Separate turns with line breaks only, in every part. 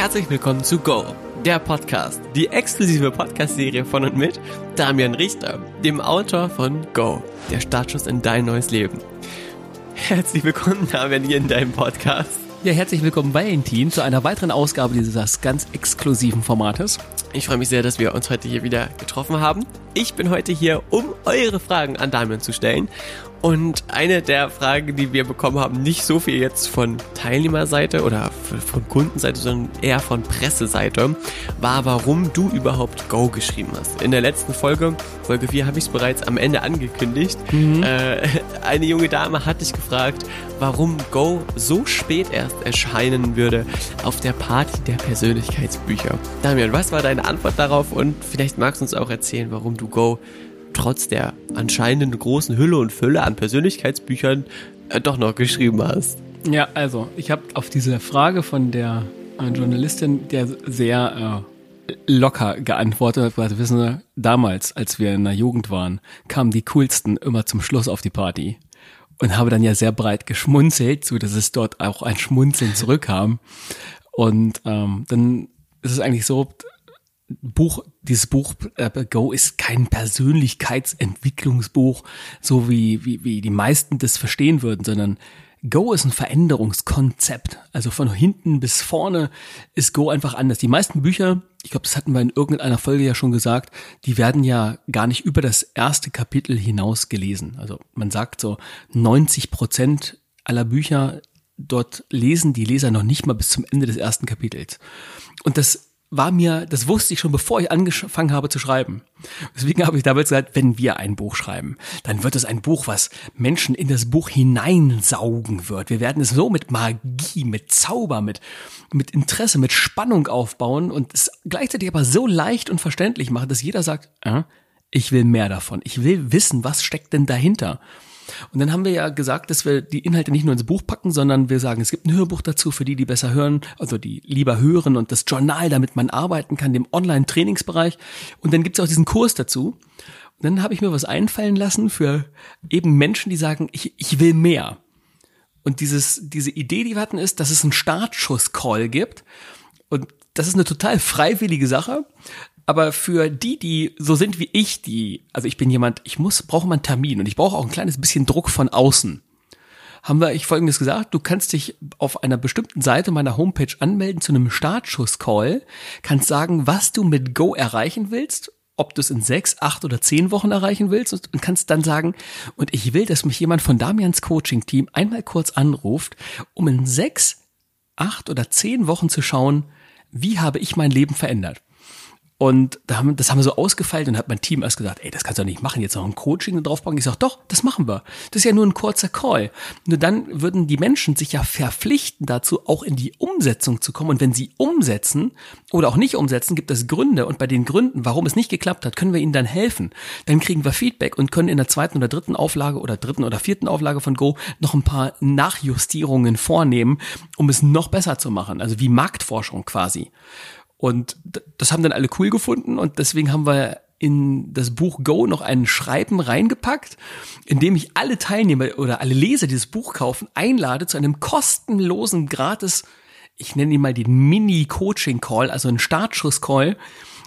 Herzlich willkommen zu Go, der Podcast, die exklusive Podcast-Serie von und mit Damian Richter, dem Autor von Go, der Startschuss in dein neues Leben. Herzlich willkommen, Damian, hier in deinem Podcast.
Ja, herzlich willkommen, Valentin, zu einer weiteren Ausgabe dieses ganz exklusiven Formates.
Ich freue mich sehr, dass wir uns heute hier wieder getroffen haben. Ich bin heute hier, um eure Fragen an Damian zu stellen. Und eine der Fragen, die wir bekommen haben, nicht so viel jetzt von Teilnehmerseite oder von Kundenseite, sondern eher von Presseseite, war, warum du überhaupt Go geschrieben hast. In der letzten Folge, Folge 4, habe ich es bereits am Ende angekündigt. Mhm. Äh, eine junge Dame hat dich gefragt, warum Go so spät erst erscheinen würde auf der Party der Persönlichkeitsbücher. Damian, was war deine Antwort darauf? Und vielleicht magst du uns auch erzählen, warum du Go trotz der anscheinend großen Hülle und Fülle an Persönlichkeitsbüchern äh, doch noch geschrieben hast.
Ja, also ich habe auf diese Frage von der äh, Journalistin, der sehr äh, locker geantwortet, weil wissen Sie, damals, als wir in der Jugend waren, kamen die coolsten immer zum Schluss auf die Party und habe dann ja sehr breit geschmunzelt, so dass es dort auch ein Schmunzeln zurückkam. Und ähm, dann ist es eigentlich so, Buch, dieses Buch äh, Go ist kein Persönlichkeitsentwicklungsbuch, so wie, wie, wie die meisten das verstehen würden, sondern Go ist ein Veränderungskonzept. Also von hinten bis vorne ist Go einfach anders. Die meisten Bücher, ich glaube, das hatten wir in irgendeiner Folge ja schon gesagt, die werden ja gar nicht über das erste Kapitel hinaus gelesen. Also man sagt so 90 Prozent aller Bücher dort lesen die Leser noch nicht mal bis zum Ende des ersten Kapitels. Und das war mir, das wusste ich schon, bevor ich angefangen habe zu schreiben. Deswegen habe ich damals gesagt, wenn wir ein Buch schreiben, dann wird es ein Buch, was Menschen in das Buch hineinsaugen wird. Wir werden es so mit Magie, mit Zauber, mit, mit Interesse, mit Spannung aufbauen und es gleichzeitig aber so leicht und verständlich machen, dass jeder sagt, äh, ich will mehr davon. Ich will wissen, was steckt denn dahinter. Und dann haben wir ja gesagt, dass wir die Inhalte nicht nur ins Buch packen, sondern wir sagen, es gibt ein Hörbuch dazu für die, die besser hören, also die lieber hören und das Journal, damit man arbeiten kann, dem Online-Trainingsbereich. Und dann gibt es auch diesen Kurs dazu. Und dann habe ich mir was einfallen lassen für eben Menschen, die sagen, ich, ich will mehr. Und dieses, diese Idee, die wir hatten, ist, dass es einen Startschuss-Call gibt. Und das ist eine total freiwillige Sache. Aber für die, die so sind wie ich, die, also ich bin jemand, ich muss, brauche mal einen Termin und ich brauche auch ein kleines bisschen Druck von außen. Haben wir ich folgendes gesagt, du kannst dich auf einer bestimmten Seite meiner Homepage anmelden zu einem Startschuss-Call, kannst sagen, was du mit Go erreichen willst, ob du es in sechs, acht oder zehn Wochen erreichen willst und kannst dann sagen, und ich will, dass mich jemand von Damians Coaching-Team einmal kurz anruft, um in sechs, acht oder zehn Wochen zu schauen, wie habe ich mein Leben verändert. Und das haben wir so ausgefeilt und hat mein Team erst gesagt, ey, das kannst du doch nicht machen, jetzt noch ein Coaching draufpacken. Ich sag, doch, das machen wir. Das ist ja nur ein kurzer Call. Nur dann würden die Menschen sich ja verpflichten dazu, auch in die Umsetzung zu kommen. Und wenn sie umsetzen oder auch nicht umsetzen, gibt es Gründe. Und bei den Gründen, warum es nicht geklappt hat, können wir ihnen dann helfen. Dann kriegen wir Feedback und können in der zweiten oder dritten Auflage oder dritten oder vierten Auflage von Go noch ein paar Nachjustierungen vornehmen, um es noch besser zu machen. Also wie Marktforschung quasi. Und das haben dann alle cool gefunden und deswegen haben wir in das Buch Go noch ein Schreiben reingepackt, in dem ich alle Teilnehmer oder alle Leser, die das Buch kaufen, einlade zu einem kostenlosen, gratis, ich nenne ihn mal den Mini-Coaching-Call, also einen Startschuss-Call,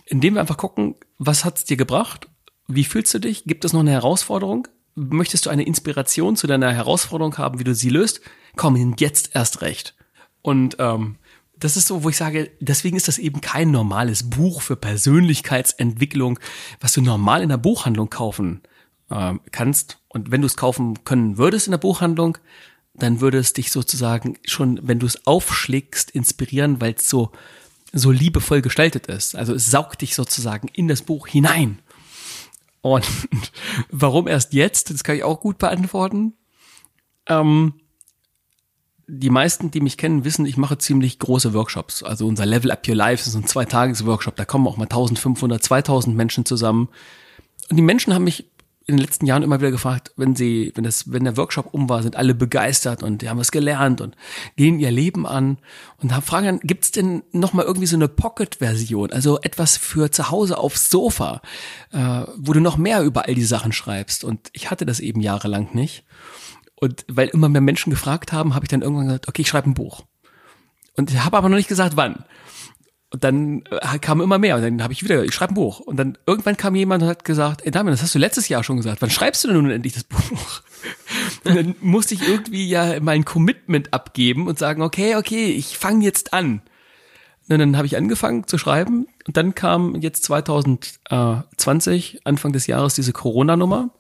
in dem wir einfach gucken, was hat's dir gebracht? Wie fühlst du dich? Gibt es noch eine Herausforderung? Möchtest du eine Inspiration zu deiner Herausforderung haben, wie du sie löst? Komm, jetzt erst recht. Und ähm, das ist so, wo ich sage, deswegen ist das eben kein normales Buch für Persönlichkeitsentwicklung, was du normal in der Buchhandlung kaufen äh, kannst. Und wenn du es kaufen können würdest in der Buchhandlung, dann würde es dich sozusagen schon, wenn du es aufschlägst, inspirieren, weil es so, so liebevoll gestaltet ist. Also es saugt dich sozusagen in das Buch hinein. Und warum erst jetzt? Das kann ich auch gut beantworten. Ähm, die meisten, die mich kennen, wissen, ich mache ziemlich große Workshops. Also unser Level Up Your Life ist ein Zweitages-Workshop. Da kommen auch mal 1500, 2000 Menschen zusammen. Und die Menschen haben mich in den letzten Jahren immer wieder gefragt, wenn sie, wenn das, wenn der Workshop um war, sind alle begeistert und die haben was gelernt und gehen ihr Leben an und haben fragen, gibt's denn noch mal irgendwie so eine Pocket-Version, also etwas für zu Hause aufs Sofa, äh, wo du noch mehr über all die Sachen schreibst? Und ich hatte das eben jahrelang nicht. Und weil immer mehr Menschen gefragt haben, habe ich dann irgendwann gesagt, okay, ich schreibe ein Buch. Und ich habe aber noch nicht gesagt, wann. Und dann äh, kam immer mehr. Und dann habe ich wieder, ich schreibe ein Buch. Und dann irgendwann kam jemand und hat gesagt, ey Damian, das hast du letztes Jahr schon gesagt. Wann schreibst du denn nun endlich das Buch? Und dann musste ich irgendwie ja mein Commitment abgeben und sagen, okay, okay, ich fange jetzt an. Und dann habe ich angefangen zu schreiben. Und dann kam jetzt 2020, Anfang des Jahres, diese Corona-Nummer.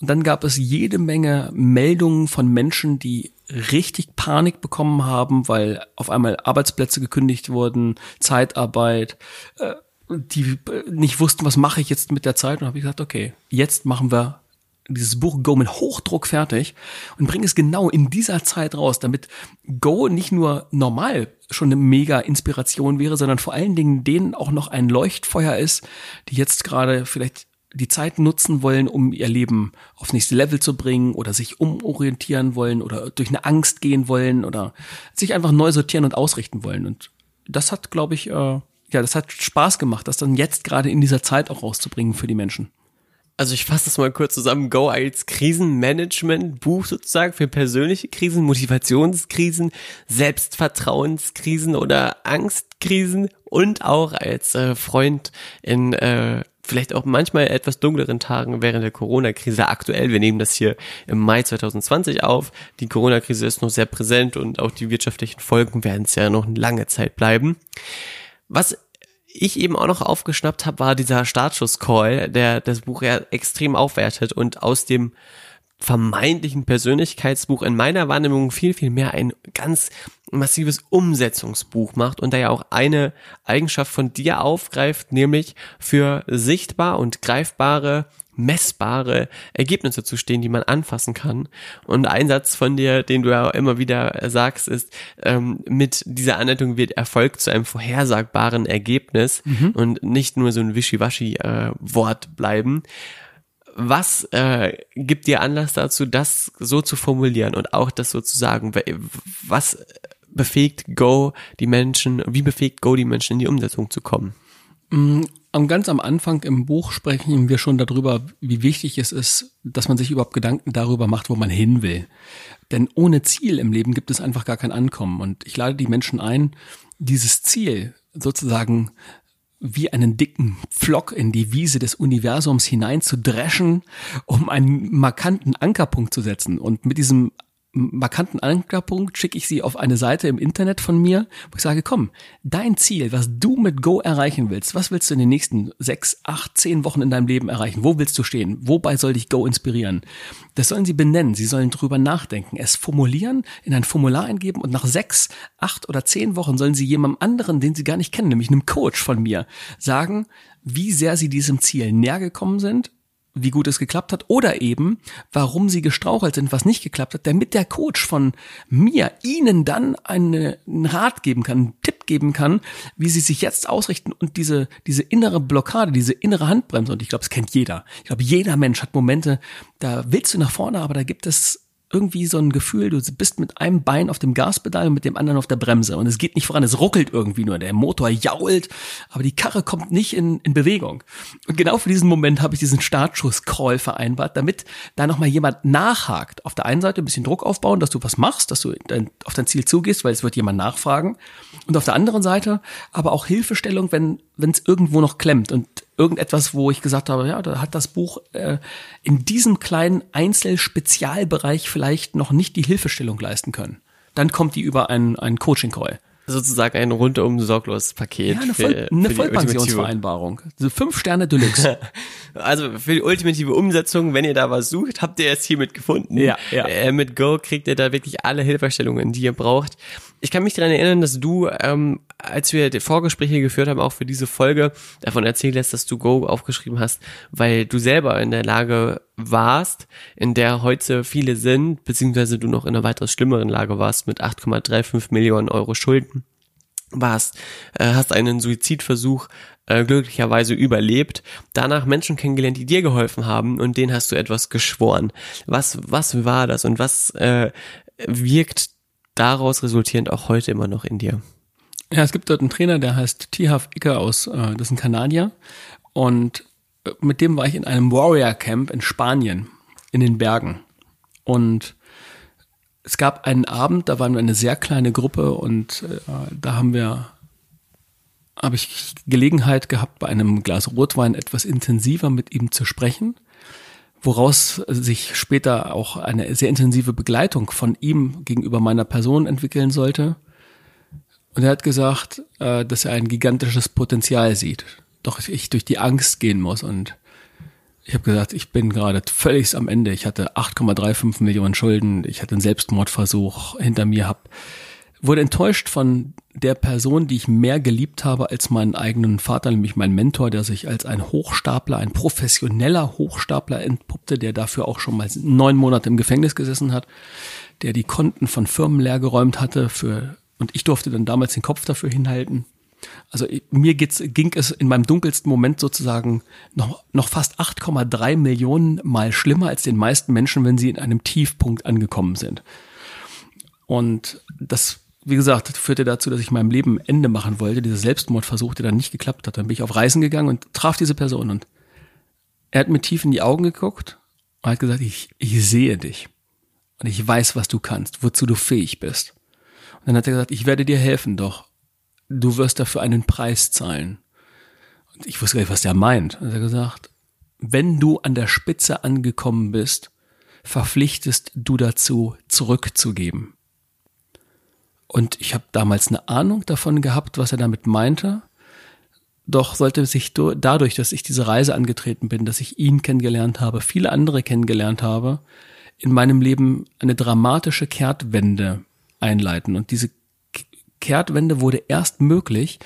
Und dann gab es jede Menge Meldungen von Menschen, die richtig Panik bekommen haben, weil auf einmal Arbeitsplätze gekündigt wurden, Zeitarbeit, äh, die nicht wussten, was mache ich jetzt mit der Zeit. Und habe ich gesagt, okay, jetzt machen wir dieses Buch Go mit Hochdruck fertig und bringen es genau in dieser Zeit raus, damit Go nicht nur normal schon eine mega Inspiration wäre, sondern vor allen Dingen denen auch noch ein Leuchtfeuer ist, die jetzt gerade vielleicht die Zeit nutzen wollen, um ihr Leben aufs nächste Level zu bringen oder sich umorientieren wollen oder durch eine Angst gehen wollen oder sich einfach neu sortieren und ausrichten wollen. Und das hat, glaube ich, äh, ja, das hat Spaß gemacht, das dann jetzt gerade in dieser Zeit auch rauszubringen für die Menschen.
Also ich fasse das mal kurz zusammen. Go als Krisenmanagement-Buch sozusagen für persönliche Krisen, Motivationskrisen, Selbstvertrauenskrisen oder Angstkrisen und auch als äh, Freund in äh, vielleicht auch manchmal etwas dunkleren Tagen während der Corona-Krise aktuell. Wir nehmen das hier im Mai 2020 auf. Die Corona-Krise ist noch sehr präsent und auch die wirtschaftlichen Folgen werden es ja noch eine lange Zeit bleiben. Was ich eben auch noch aufgeschnappt habe, war dieser Startschuss-Call, der das Buch ja extrem aufwertet und aus dem vermeintlichen Persönlichkeitsbuch in meiner Wahrnehmung viel, viel mehr ein ganz massives Umsetzungsbuch macht und da ja auch eine Eigenschaft von dir aufgreift, nämlich für sichtbar und greifbare messbare Ergebnisse zu stehen, die man anfassen kann. Und ein Satz von dir, den du ja immer wieder sagst, ist, ähm, mit dieser Anleitung wird Erfolg zu einem vorhersagbaren Ergebnis mhm. und nicht nur so ein Wischiwaschi-Wort äh, bleiben was äh, gibt dir Anlass dazu, das so zu formulieren und auch das so zu sagen? Was befähigt Go die Menschen, wie befähigt Go die Menschen in die Umsetzung zu kommen?
Mm, ganz am Anfang im Buch sprechen wir schon darüber, wie wichtig es ist, dass man sich überhaupt Gedanken darüber macht, wo man hin will. Denn ohne Ziel im Leben gibt es einfach gar kein Ankommen. Und ich lade die Menschen ein, dieses Ziel sozusagen wie einen dicken Pflock in die Wiese des Universums hinein zu dreschen, um einen markanten Ankerpunkt zu setzen. Und mit diesem markanten Ankerpunkt schicke ich sie auf eine Seite im Internet von mir, wo ich sage, komm, dein Ziel, was du mit Go erreichen willst, was willst du in den nächsten sechs, acht, zehn Wochen in deinem Leben erreichen? Wo willst du stehen? Wobei soll dich Go inspirieren? Das sollen sie benennen, sie sollen drüber nachdenken, es formulieren, in ein Formular eingeben und nach sechs, acht oder zehn Wochen sollen sie jemandem anderen, den sie gar nicht kennen, nämlich einem Coach von mir, sagen, wie sehr sie diesem Ziel näher gekommen sind wie gut es geklappt hat oder eben, warum sie gestrauchelt sind, was nicht geklappt hat, damit der Coach von mir ihnen dann eine, einen Rat geben kann, einen Tipp geben kann, wie sie sich jetzt ausrichten und diese, diese innere Blockade, diese innere Handbremse, und ich glaube, es kennt jeder. Ich glaube, jeder Mensch hat Momente, da willst du nach vorne, aber da gibt es irgendwie so ein Gefühl, du bist mit einem Bein auf dem Gaspedal und mit dem anderen auf der Bremse und es geht nicht voran, es ruckelt irgendwie nur, der Motor jault, aber die Karre kommt nicht in, in Bewegung. Und genau für diesen Moment habe ich diesen Startschuss-Call vereinbart, damit da nochmal jemand nachhakt. Auf der einen Seite ein bisschen Druck aufbauen, dass du was machst, dass du dein, auf dein Ziel zugehst, weil es wird jemand nachfragen. Und auf der anderen Seite aber auch Hilfestellung, wenn wenn es irgendwo noch klemmt und irgendetwas, wo ich gesagt habe, ja, da hat das Buch äh, in diesem kleinen Einzelspezialbereich vielleicht noch nicht die Hilfestellung leisten können. Dann kommt die über einen, einen Coaching-Call
sozusagen ein rundum sorglos Paket.
Ja, eine, Voll, für, eine für Vollpensionsvereinbarung. So fünf Sterne Deluxe.
also für die ultimative Umsetzung, wenn ihr da was sucht, habt ihr es hiermit gefunden.
Ja, ja.
Äh, mit Go kriegt ihr da wirklich alle Hilfestellungen, die ihr braucht. Ich kann mich daran erinnern, dass du, ähm, als wir die Vorgespräche geführt haben, auch für diese Folge, davon erzählt hast, dass du Go aufgeschrieben hast, weil du selber in der Lage warst, in der heute viele sind, beziehungsweise du noch in einer weitaus schlimmeren Lage warst mit 8,35 Millionen Euro Schulden warst, äh, hast einen Suizidversuch äh, glücklicherweise überlebt, danach Menschen kennengelernt, die dir geholfen haben und denen hast du etwas geschworen. Was, was war das und was äh, wirkt daraus resultierend auch heute immer noch in dir?
Ja, es gibt dort einen Trainer, der heißt Tihaf Icker aus, äh, das ist ein Kanadier. Und äh, mit dem war ich in einem Warrior Camp in Spanien, in den Bergen. Und es gab einen Abend, da waren wir eine sehr kleine Gruppe und äh, da haben wir habe ich Gelegenheit gehabt, bei einem Glas Rotwein etwas intensiver mit ihm zu sprechen, woraus sich später auch eine sehr intensive Begleitung von ihm gegenüber meiner Person entwickeln sollte. Und er hat gesagt, äh, dass er ein gigantisches Potenzial sieht, doch ich durch die Angst gehen muss. Und ich habe gesagt, ich bin gerade völlig am Ende. Ich hatte 8,35 Millionen Schulden, ich hatte einen Selbstmordversuch hinter mir, hab wurde enttäuscht von der Person, die ich mehr geliebt habe als meinen eigenen Vater, nämlich mein Mentor, der sich als ein Hochstapler, ein professioneller Hochstapler entpuppte, der dafür auch schon mal neun Monate im Gefängnis gesessen hat, der die Konten von Firmen leergeräumt hatte für, und ich durfte dann damals den Kopf dafür hinhalten. Also mir geht's, ging es in meinem dunkelsten Moment sozusagen noch, noch fast 8,3 Millionen mal schlimmer als den meisten Menschen, wenn sie in einem Tiefpunkt angekommen sind. Und das wie gesagt, führte dazu, dass ich meinem Leben Ende machen wollte. Dieser Selbstmordversuch, der dann nicht geklappt hat. Dann bin ich auf Reisen gegangen und traf diese Person und er hat mir tief in die Augen geguckt und hat gesagt, ich, ich sehe dich und ich weiß, was du kannst, wozu du fähig bist. Und dann hat er gesagt, ich werde dir helfen, doch du wirst dafür einen Preis zahlen. Und ich wusste gar nicht, was der meint. Er hat gesagt, wenn du an der Spitze angekommen bist, verpflichtest du dazu, zurückzugeben. Und ich habe damals eine Ahnung davon gehabt, was er damit meinte. Doch sollte sich dadurch, dass ich diese Reise angetreten bin, dass ich ihn kennengelernt habe, viele andere kennengelernt habe, in meinem Leben eine dramatische Kehrtwende einleiten. Und diese Kehrtwende wurde erst möglich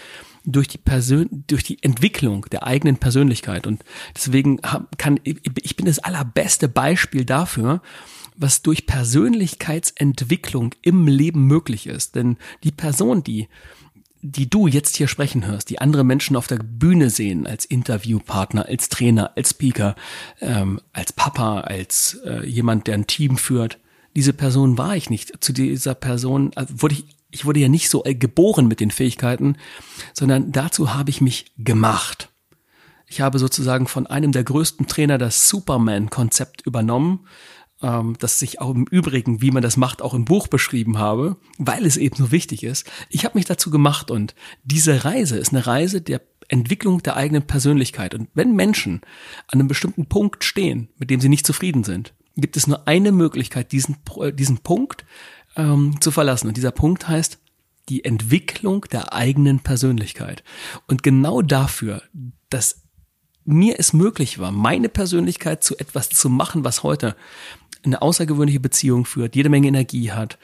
durch die Persön durch die Entwicklung der eigenen Persönlichkeit. Und deswegen kann ich bin das allerbeste Beispiel dafür, was durch Persönlichkeitsentwicklung im Leben möglich ist. Denn die Person, die die du jetzt hier sprechen hörst, die andere Menschen auf der Bühne sehen, als Interviewpartner, als Trainer, als Speaker, ähm, als Papa, als äh, jemand, der ein Team führt, diese Person war ich nicht. Zu dieser Person also wurde ich, ich wurde ja nicht so äh, geboren mit den Fähigkeiten, sondern dazu habe ich mich gemacht. Ich habe sozusagen von einem der größten Trainer das Superman-Konzept übernommen, ähm, das ich auch im Übrigen, wie man das macht, auch im Buch beschrieben habe, weil es eben so wichtig ist. Ich habe mich dazu gemacht und diese Reise ist eine Reise der Entwicklung der eigenen Persönlichkeit. Und wenn Menschen an einem bestimmten Punkt stehen, mit dem sie nicht zufrieden sind, gibt es nur eine Möglichkeit, diesen, diesen Punkt ähm, zu verlassen. Und dieser Punkt heißt die Entwicklung der eigenen Persönlichkeit. Und genau dafür, dass mir es möglich war, meine Persönlichkeit zu etwas zu machen, was heute eine außergewöhnliche Beziehung führt, jede Menge Energie hat,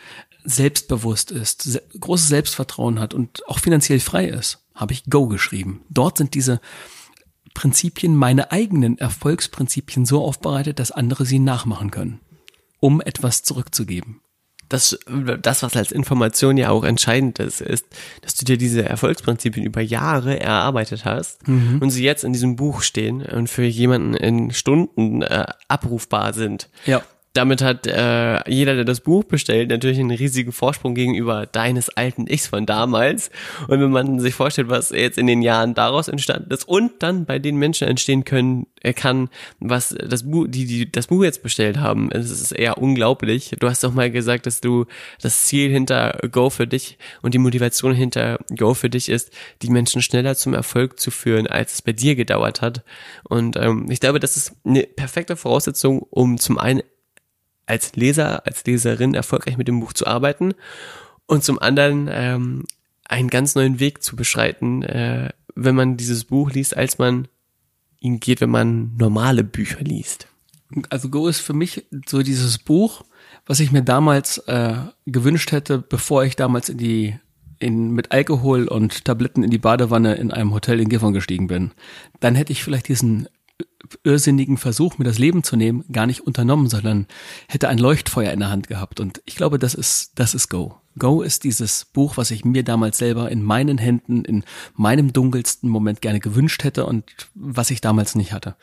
selbstbewusst ist, se großes Selbstvertrauen hat und auch finanziell frei ist, habe ich Go geschrieben. Dort sind diese Prinzipien, meine eigenen Erfolgsprinzipien so aufbereitet, dass andere sie nachmachen können, um etwas zurückzugeben.
Das, das, was als Information ja auch entscheidend ist, ist, dass du dir diese Erfolgsprinzipien über Jahre erarbeitet hast mhm. und sie jetzt in diesem Buch stehen und für jemanden in Stunden äh, abrufbar sind.
Ja
damit hat äh, jeder, der das Buch bestellt, natürlich einen riesigen Vorsprung gegenüber deines alten Ichs von damals. Und wenn man sich vorstellt, was jetzt in den Jahren daraus entstanden ist und dann bei den Menschen entstehen können, er kann, was das Buch, die, die das Buch jetzt bestellt haben, es ist eher unglaublich. Du hast doch mal gesagt, dass du das Ziel hinter Go für dich und die Motivation hinter Go für dich ist, die Menschen schneller zum Erfolg zu führen, als es bei dir gedauert hat. Und ähm, ich glaube, das ist eine perfekte Voraussetzung, um zum einen als Leser, als Leserin erfolgreich mit dem Buch zu arbeiten und zum anderen ähm, einen ganz neuen Weg zu beschreiten, äh, wenn man dieses Buch liest, als man ihn geht, wenn man normale Bücher liest.
Also Go ist für mich so dieses Buch, was ich mir damals äh, gewünscht hätte, bevor ich damals in die in, mit Alkohol und Tabletten in die Badewanne in einem Hotel in Gifhorn gestiegen bin. Dann hätte ich vielleicht diesen irrsinnigen Versuch, mir das Leben zu nehmen, gar nicht unternommen, sondern hätte ein Leuchtfeuer in der Hand gehabt. Und ich glaube, das ist, das ist Go. Go ist dieses Buch, was ich mir damals selber in meinen Händen, in meinem dunkelsten Moment gerne gewünscht hätte und was ich damals nicht hatte.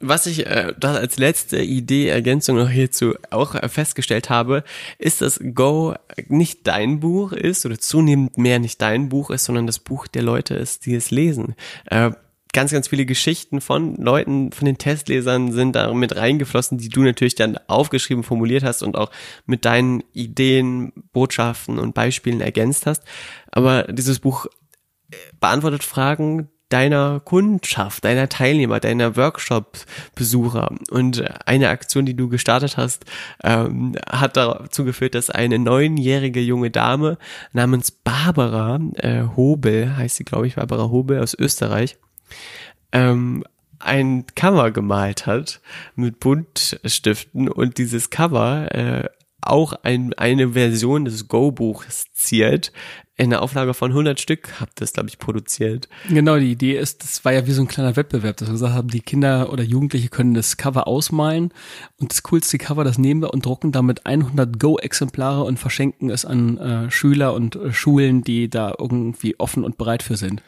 Was ich äh, als letzte Idee, Ergänzung noch hierzu auch äh, festgestellt habe, ist, dass Go nicht dein Buch ist oder zunehmend mehr nicht dein Buch ist, sondern das Buch der Leute ist, die es lesen. Äh, ganz, ganz viele Geschichten von Leuten, von den Testlesern sind da mit reingeflossen, die du natürlich dann aufgeschrieben, formuliert hast und auch mit deinen Ideen, Botschaften und Beispielen ergänzt hast. Aber dieses Buch beantwortet Fragen deiner Kundschaft, deiner Teilnehmer, deiner Workshop-Besucher. Und eine Aktion, die du gestartet hast, ähm, hat dazu geführt, dass eine neunjährige junge Dame namens Barbara äh, Hobel, heißt sie glaube ich, Barbara Hobel aus Österreich, ähm, ein Cover gemalt hat mit Buntstiften und dieses Cover äh, auch ein, eine Version des Go-Buchs ziert. In der Auflage von 100 Stück habt ihr es, glaube ich, produziert.
Genau, die Idee ist, das war ja wie so ein kleiner Wettbewerb, dass wir gesagt haben, die Kinder oder Jugendliche können das Cover ausmalen und das coolste Cover, das nehmen wir und drucken damit 100 Go-Exemplare und verschenken es an äh, Schüler und äh, Schulen, die da irgendwie offen und bereit für sind.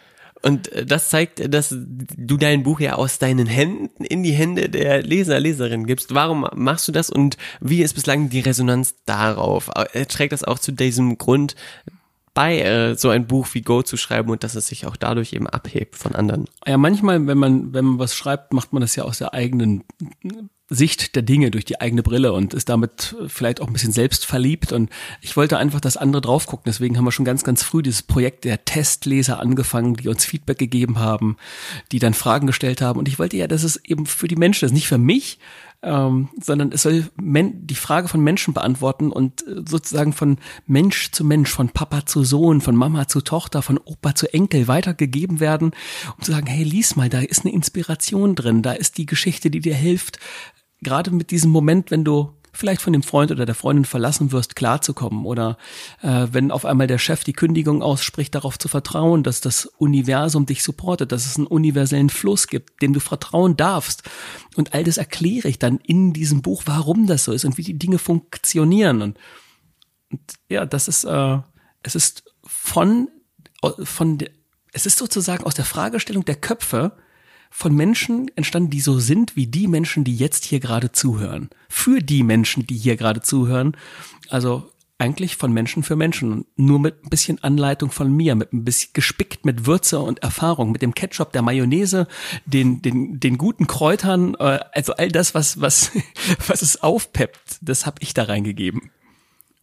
Und äh, das zeigt, dass du dein Buch ja aus deinen Händen in die Hände der Leser, Leserin gibst. Warum machst du das und wie ist bislang die Resonanz darauf? Äh, trägt das auch zu diesem Grund bei, äh, so ein Buch wie Go zu schreiben und dass es sich auch dadurch eben abhebt von anderen?
Ja, manchmal, wenn man, wenn man was schreibt, macht man das ja aus der eigenen Sicht der Dinge durch die eigene Brille und ist damit vielleicht auch ein bisschen selbst verliebt. Und ich wollte einfach, dass andere drauf gucken. Deswegen haben wir schon ganz, ganz früh dieses Projekt der Testleser angefangen, die uns Feedback gegeben haben, die dann Fragen gestellt haben. Und ich wollte ja, dass es eben für die Menschen ist, nicht für mich, ähm, sondern es soll men die Frage von Menschen beantworten und äh, sozusagen von Mensch zu Mensch, von Papa zu Sohn, von Mama zu Tochter, von Opa zu Enkel weitergegeben werden, um zu sagen, hey, lies mal, da ist eine Inspiration drin, da ist die Geschichte, die dir hilft, gerade mit diesem Moment, wenn du vielleicht von dem Freund oder der Freundin verlassen wirst, klarzukommen oder äh, wenn auf einmal der Chef die Kündigung ausspricht, darauf zu vertrauen, dass das Universum dich supportet, dass es einen universellen Fluss gibt, dem du vertrauen darfst. Und all das erkläre ich dann in diesem Buch, warum das so ist und wie die Dinge funktionieren. Und, und ja, das ist, äh, es ist von, von, es ist sozusagen aus der Fragestellung der Köpfe, von Menschen entstanden, die so sind wie die Menschen, die jetzt hier gerade zuhören. Für die Menschen, die hier gerade zuhören. Also eigentlich von Menschen für Menschen. Nur mit ein bisschen Anleitung von mir, mit ein bisschen gespickt mit Würze und Erfahrung, mit dem Ketchup, der Mayonnaise, den, den, den guten Kräutern, äh, also all das, was, was, was es aufpeppt, das habe ich da reingegeben.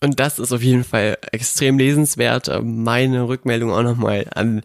Und das ist auf jeden Fall extrem lesenswert. Meine Rückmeldung auch nochmal an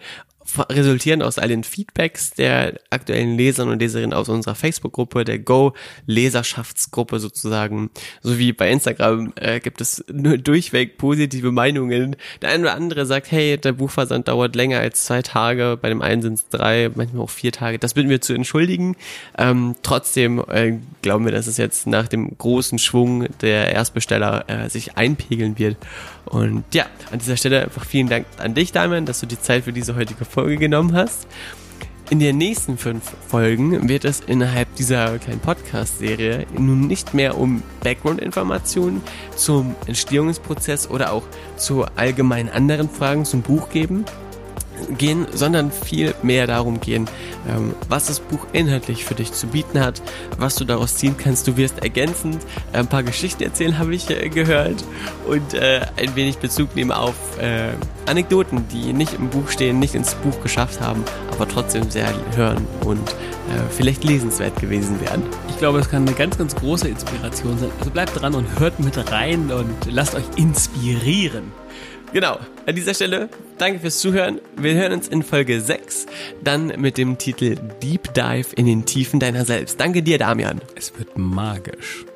resultieren aus all den Feedbacks der aktuellen Lesern und Leserinnen aus unserer Facebook-Gruppe, der Go-Leserschaftsgruppe sozusagen, sowie bei Instagram äh, gibt es nur durchweg positive Meinungen. Der eine oder andere sagt, hey, der Buchversand dauert länger als zwei Tage, bei dem einen sind es drei, manchmal auch vier Tage. Das bitten wir zu entschuldigen. Ähm, trotzdem äh, glauben wir, dass es jetzt nach dem großen Schwung der Erstbesteller äh, sich einpegeln wird. Und ja, an dieser Stelle einfach vielen Dank an dich, Damian, dass du die Zeit für diese heutige Folge genommen hast. In den nächsten fünf Folgen wird es innerhalb dieser kleinen Podcast-Serie nun nicht mehr um Background-Informationen zum Entstehungsprozess oder auch zu allgemeinen anderen Fragen zum Buch geben, gehen, sondern viel mehr darum gehen, ähm, was das Buch inhaltlich für dich zu bieten hat, was du daraus ziehen kannst. Du wirst ergänzend ein paar Geschichten erzählen, habe ich äh, gehört, und äh, ein wenig Bezug nehmen auf äh, Anekdoten, die nicht im Buch stehen, nicht ins Buch geschafft haben, aber trotzdem sehr hören und vielleicht lesenswert gewesen wären.
Ich glaube, es kann eine ganz, ganz große Inspiration sein. Also bleibt dran und hört mit rein und lasst euch inspirieren.
Genau. An dieser Stelle danke fürs Zuhören. Wir hören uns in Folge 6, dann mit dem Titel Deep Dive in den Tiefen deiner selbst. Danke dir, Damian.
Es wird magisch.